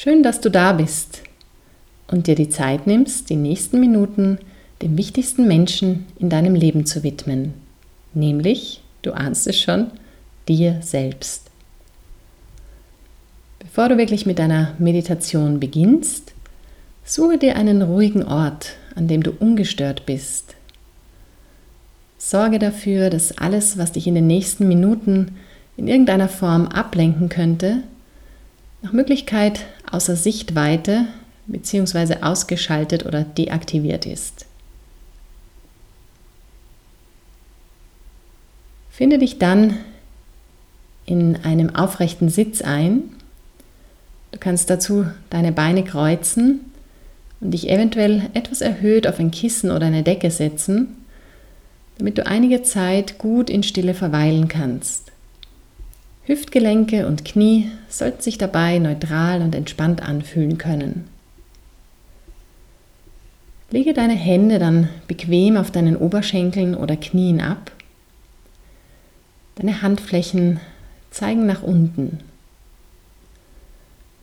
Schön, dass du da bist und dir die Zeit nimmst, die nächsten Minuten dem wichtigsten Menschen in deinem Leben zu widmen, nämlich, du ahnst es schon, dir selbst. Bevor du wirklich mit deiner Meditation beginnst, suche dir einen ruhigen Ort, an dem du ungestört bist. Sorge dafür, dass alles, was dich in den nächsten Minuten in irgendeiner Form ablenken könnte, nach Möglichkeit außer Sichtweite bzw. ausgeschaltet oder deaktiviert ist. Finde dich dann in einem aufrechten Sitz ein. Du kannst dazu deine Beine kreuzen und dich eventuell etwas erhöht auf ein Kissen oder eine Decke setzen, damit du einige Zeit gut in Stille verweilen kannst. Hüftgelenke und Knie sollten sich dabei neutral und entspannt anfühlen können. Lege deine Hände dann bequem auf deinen Oberschenkeln oder Knien ab. Deine Handflächen zeigen nach unten.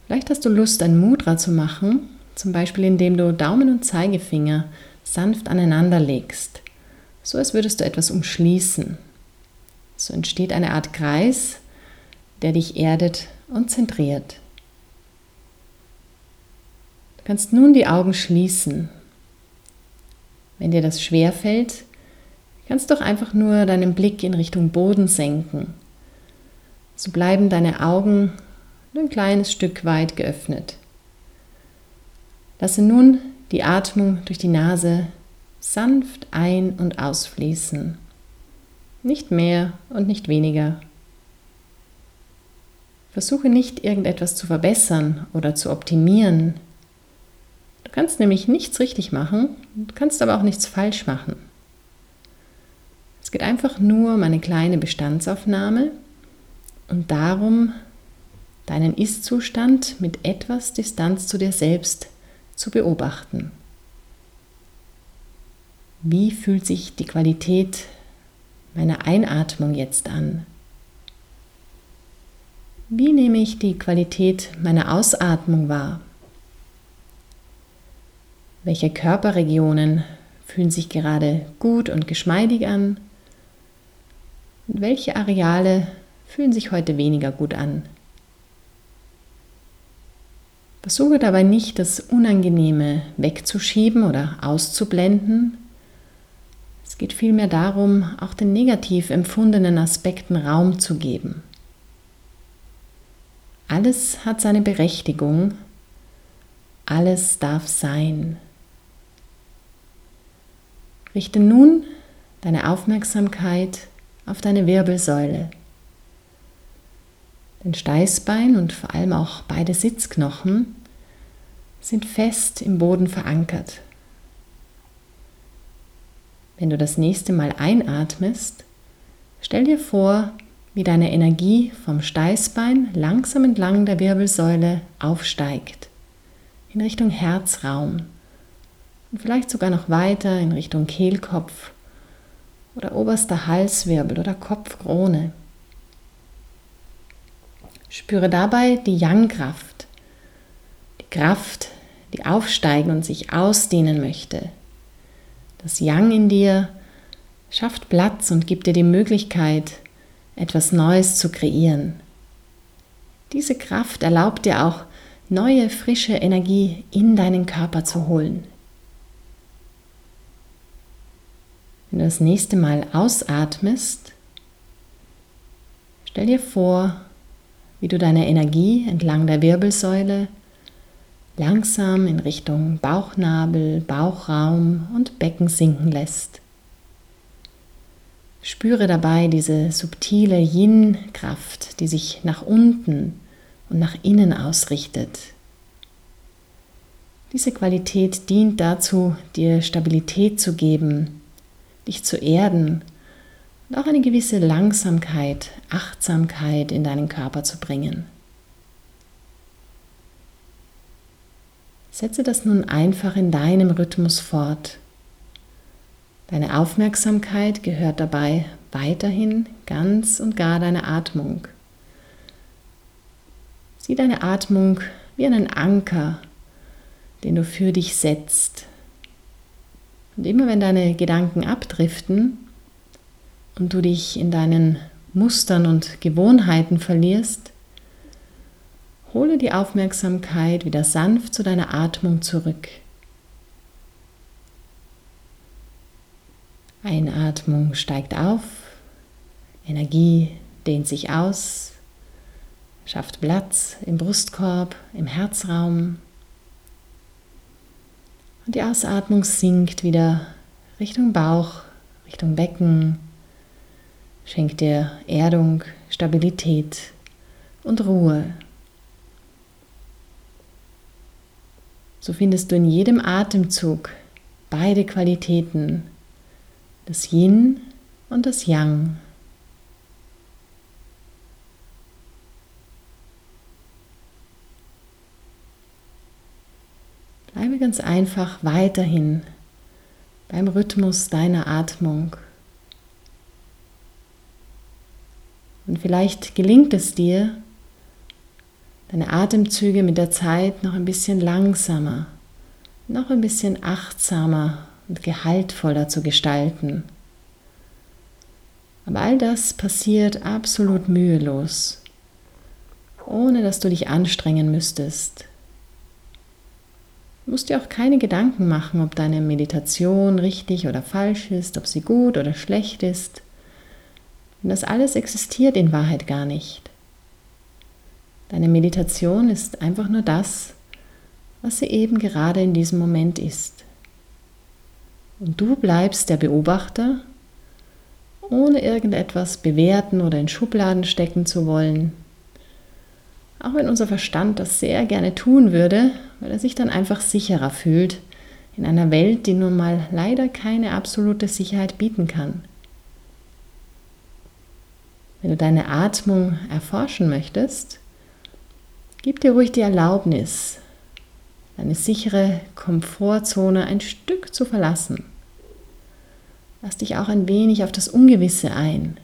Vielleicht hast du Lust, ein Mudra zu machen, zum Beispiel indem du Daumen und Zeigefinger sanft aneinander legst, so als würdest du etwas umschließen. So entsteht eine Art Kreis, der dich erdet und zentriert. Du kannst nun die Augen schließen. Wenn dir das schwer fällt, kannst du doch einfach nur deinen Blick in Richtung Boden senken. So bleiben deine Augen nur ein kleines Stück weit geöffnet. Lasse nun die Atmung durch die Nase sanft ein- und ausfließen. Nicht mehr und nicht weniger. Versuche nicht irgendetwas zu verbessern oder zu optimieren. Du kannst nämlich nichts richtig machen, du kannst aber auch nichts falsch machen. Es geht einfach nur um eine kleine Bestandsaufnahme und darum, deinen Ist-Zustand mit etwas Distanz zu dir selbst zu beobachten. Wie fühlt sich die Qualität meiner Einatmung jetzt an? Wie nehme ich die Qualität meiner Ausatmung wahr? Welche Körperregionen fühlen sich gerade gut und geschmeidig an? Und welche Areale fühlen sich heute weniger gut an? Versuche dabei nicht, das Unangenehme wegzuschieben oder auszublenden. Es geht vielmehr darum, auch den negativ empfundenen Aspekten Raum zu geben. Alles hat seine Berechtigung, alles darf sein. Richte nun deine Aufmerksamkeit auf deine Wirbelsäule. Dein Steißbein und vor allem auch beide Sitzknochen sind fest im Boden verankert. Wenn du das nächste Mal einatmest, stell dir vor, wie deine Energie vom Steißbein langsam entlang der Wirbelsäule aufsteigt, in Richtung Herzraum und vielleicht sogar noch weiter in Richtung Kehlkopf oder oberster Halswirbel oder Kopfkrone. Spüre dabei die Yang-Kraft, die Kraft, die aufsteigen und sich ausdehnen möchte. Das Yang in dir schafft Platz und gibt dir die Möglichkeit, etwas Neues zu kreieren. Diese Kraft erlaubt dir auch, neue, frische Energie in deinen Körper zu holen. Wenn du das nächste Mal ausatmest, stell dir vor, wie du deine Energie entlang der Wirbelsäule langsam in Richtung Bauchnabel, Bauchraum und Becken sinken lässt. Spüre dabei diese subtile Yin-Kraft, die sich nach unten und nach innen ausrichtet. Diese Qualität dient dazu, dir Stabilität zu geben, dich zu erden und auch eine gewisse Langsamkeit, Achtsamkeit in deinen Körper zu bringen. Setze das nun einfach in deinem Rhythmus fort Deine Aufmerksamkeit gehört dabei weiterhin ganz und gar deiner Atmung. Sieh deine Atmung wie einen Anker, den du für dich setzt. Und immer wenn deine Gedanken abdriften und du dich in deinen Mustern und Gewohnheiten verlierst, hole die Aufmerksamkeit wieder sanft zu deiner Atmung zurück. Einatmung steigt auf, Energie dehnt sich aus, schafft Platz im Brustkorb, im Herzraum. Und die Ausatmung sinkt wieder Richtung Bauch, Richtung Becken, schenkt dir Erdung, Stabilität und Ruhe. So findest du in jedem Atemzug beide Qualitäten, das Yin und das Yang. Bleibe ganz einfach weiterhin beim Rhythmus deiner Atmung. Und vielleicht gelingt es dir, deine Atemzüge mit der Zeit noch ein bisschen langsamer, noch ein bisschen achtsamer und gehaltvoller zu gestalten. Aber all das passiert absolut mühelos, ohne dass du dich anstrengen müsstest. Du musst dir auch keine Gedanken machen, ob deine Meditation richtig oder falsch ist, ob sie gut oder schlecht ist. Denn das alles existiert in Wahrheit gar nicht. Deine Meditation ist einfach nur das, was sie eben gerade in diesem Moment ist. Und du bleibst der Beobachter, ohne irgendetwas bewerten oder in Schubladen stecken zu wollen. Auch wenn unser Verstand das sehr gerne tun würde, weil er sich dann einfach sicherer fühlt in einer Welt, die nun mal leider keine absolute Sicherheit bieten kann. Wenn du deine Atmung erforschen möchtest, Gib dir ruhig die Erlaubnis, deine sichere Komfortzone ein Stück zu verlassen. Lass dich auch ein wenig auf das Ungewisse ein.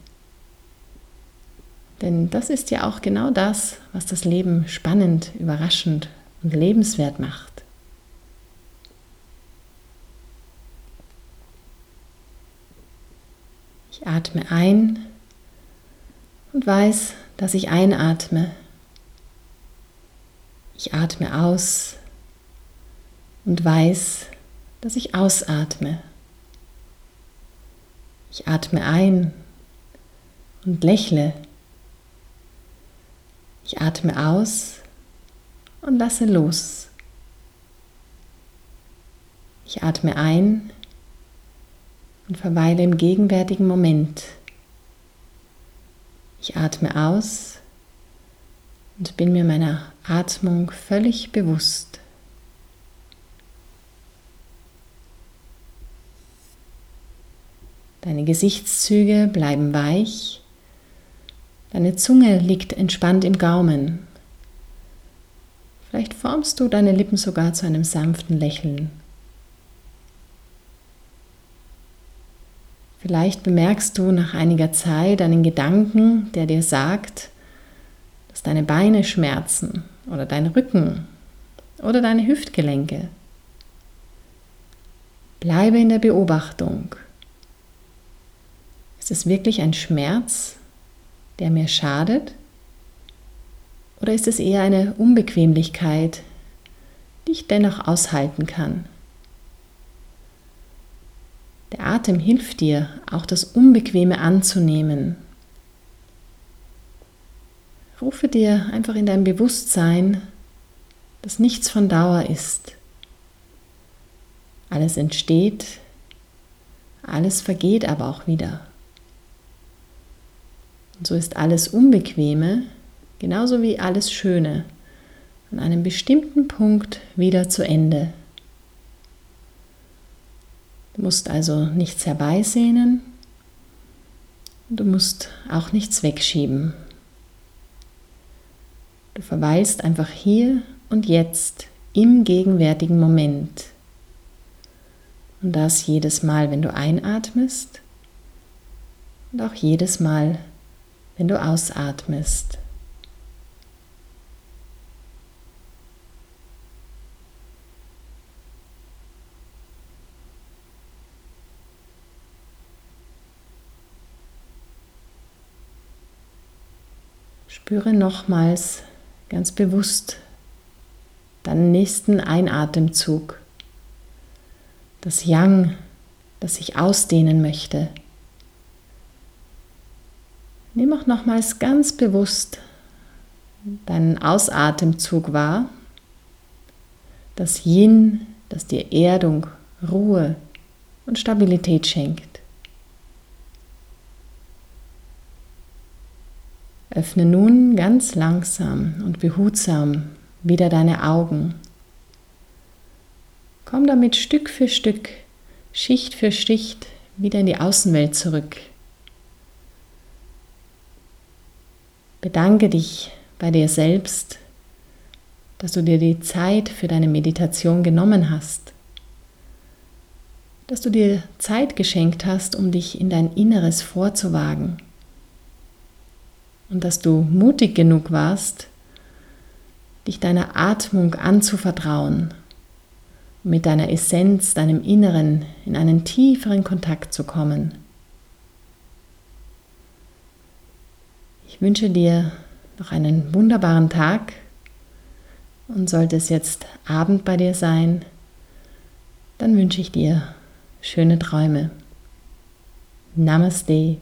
Denn das ist ja auch genau das, was das Leben spannend, überraschend und lebenswert macht. Ich atme ein und weiß, dass ich einatme ich atme aus und weiß, dass ich ausatme. Ich atme ein und lächle. Ich atme aus und lasse los. Ich atme ein und verweile im gegenwärtigen Moment. Ich atme aus und bin mir meiner Atmung völlig bewusst. Deine Gesichtszüge bleiben weich, deine Zunge liegt entspannt im Gaumen. Vielleicht formst du deine Lippen sogar zu einem sanften Lächeln. Vielleicht bemerkst du nach einiger Zeit einen Gedanken, der dir sagt, dass deine Beine schmerzen oder dein Rücken oder deine Hüftgelenke. Bleibe in der Beobachtung. Es wirklich ein Schmerz, der mir schadet? Oder ist es eher eine Unbequemlichkeit, die ich dennoch aushalten kann? Der Atem hilft dir, auch das Unbequeme anzunehmen Rufe dir einfach in dein Bewusstsein, dass nichts von Dauer ist. Alles entsteht, alles vergeht aber auch wieder. Und so ist alles Unbequeme, genauso wie alles Schöne, an einem bestimmten Punkt wieder zu Ende. Du musst also nichts herbeisehnen, du musst auch nichts wegschieben. Du verweilst einfach hier und jetzt im gegenwärtigen Moment. Und das jedes Mal, wenn du einatmest und auch jedes Mal, wenn du ausatmest. Spüre nochmals ganz bewusst deinen nächsten Einatemzug, das Yang, das sich ausdehnen möchte. Nimm auch nochmals ganz bewusst deinen Ausatemzug wahr. Das Yin, das dir Erdung, Ruhe und Stabilität schenkt. Öffne nun ganz langsam und behutsam wieder deine Augen. Komm damit Stück für Stück, Schicht für Schicht wieder in die Außenwelt zurück. Bedanke dich bei dir selbst, dass du dir die Zeit für deine Meditation genommen hast, dass du dir Zeit geschenkt hast, um dich in dein Inneres vorzuwagen und dass du mutig genug warst, dich deiner Atmung anzuvertrauen, um mit deiner Essenz, deinem Inneren in einen tieferen Kontakt zu kommen. Ich wünsche dir noch einen wunderbaren Tag und sollte es jetzt Abend bei dir sein, dann wünsche ich dir schöne Träume. Namaste.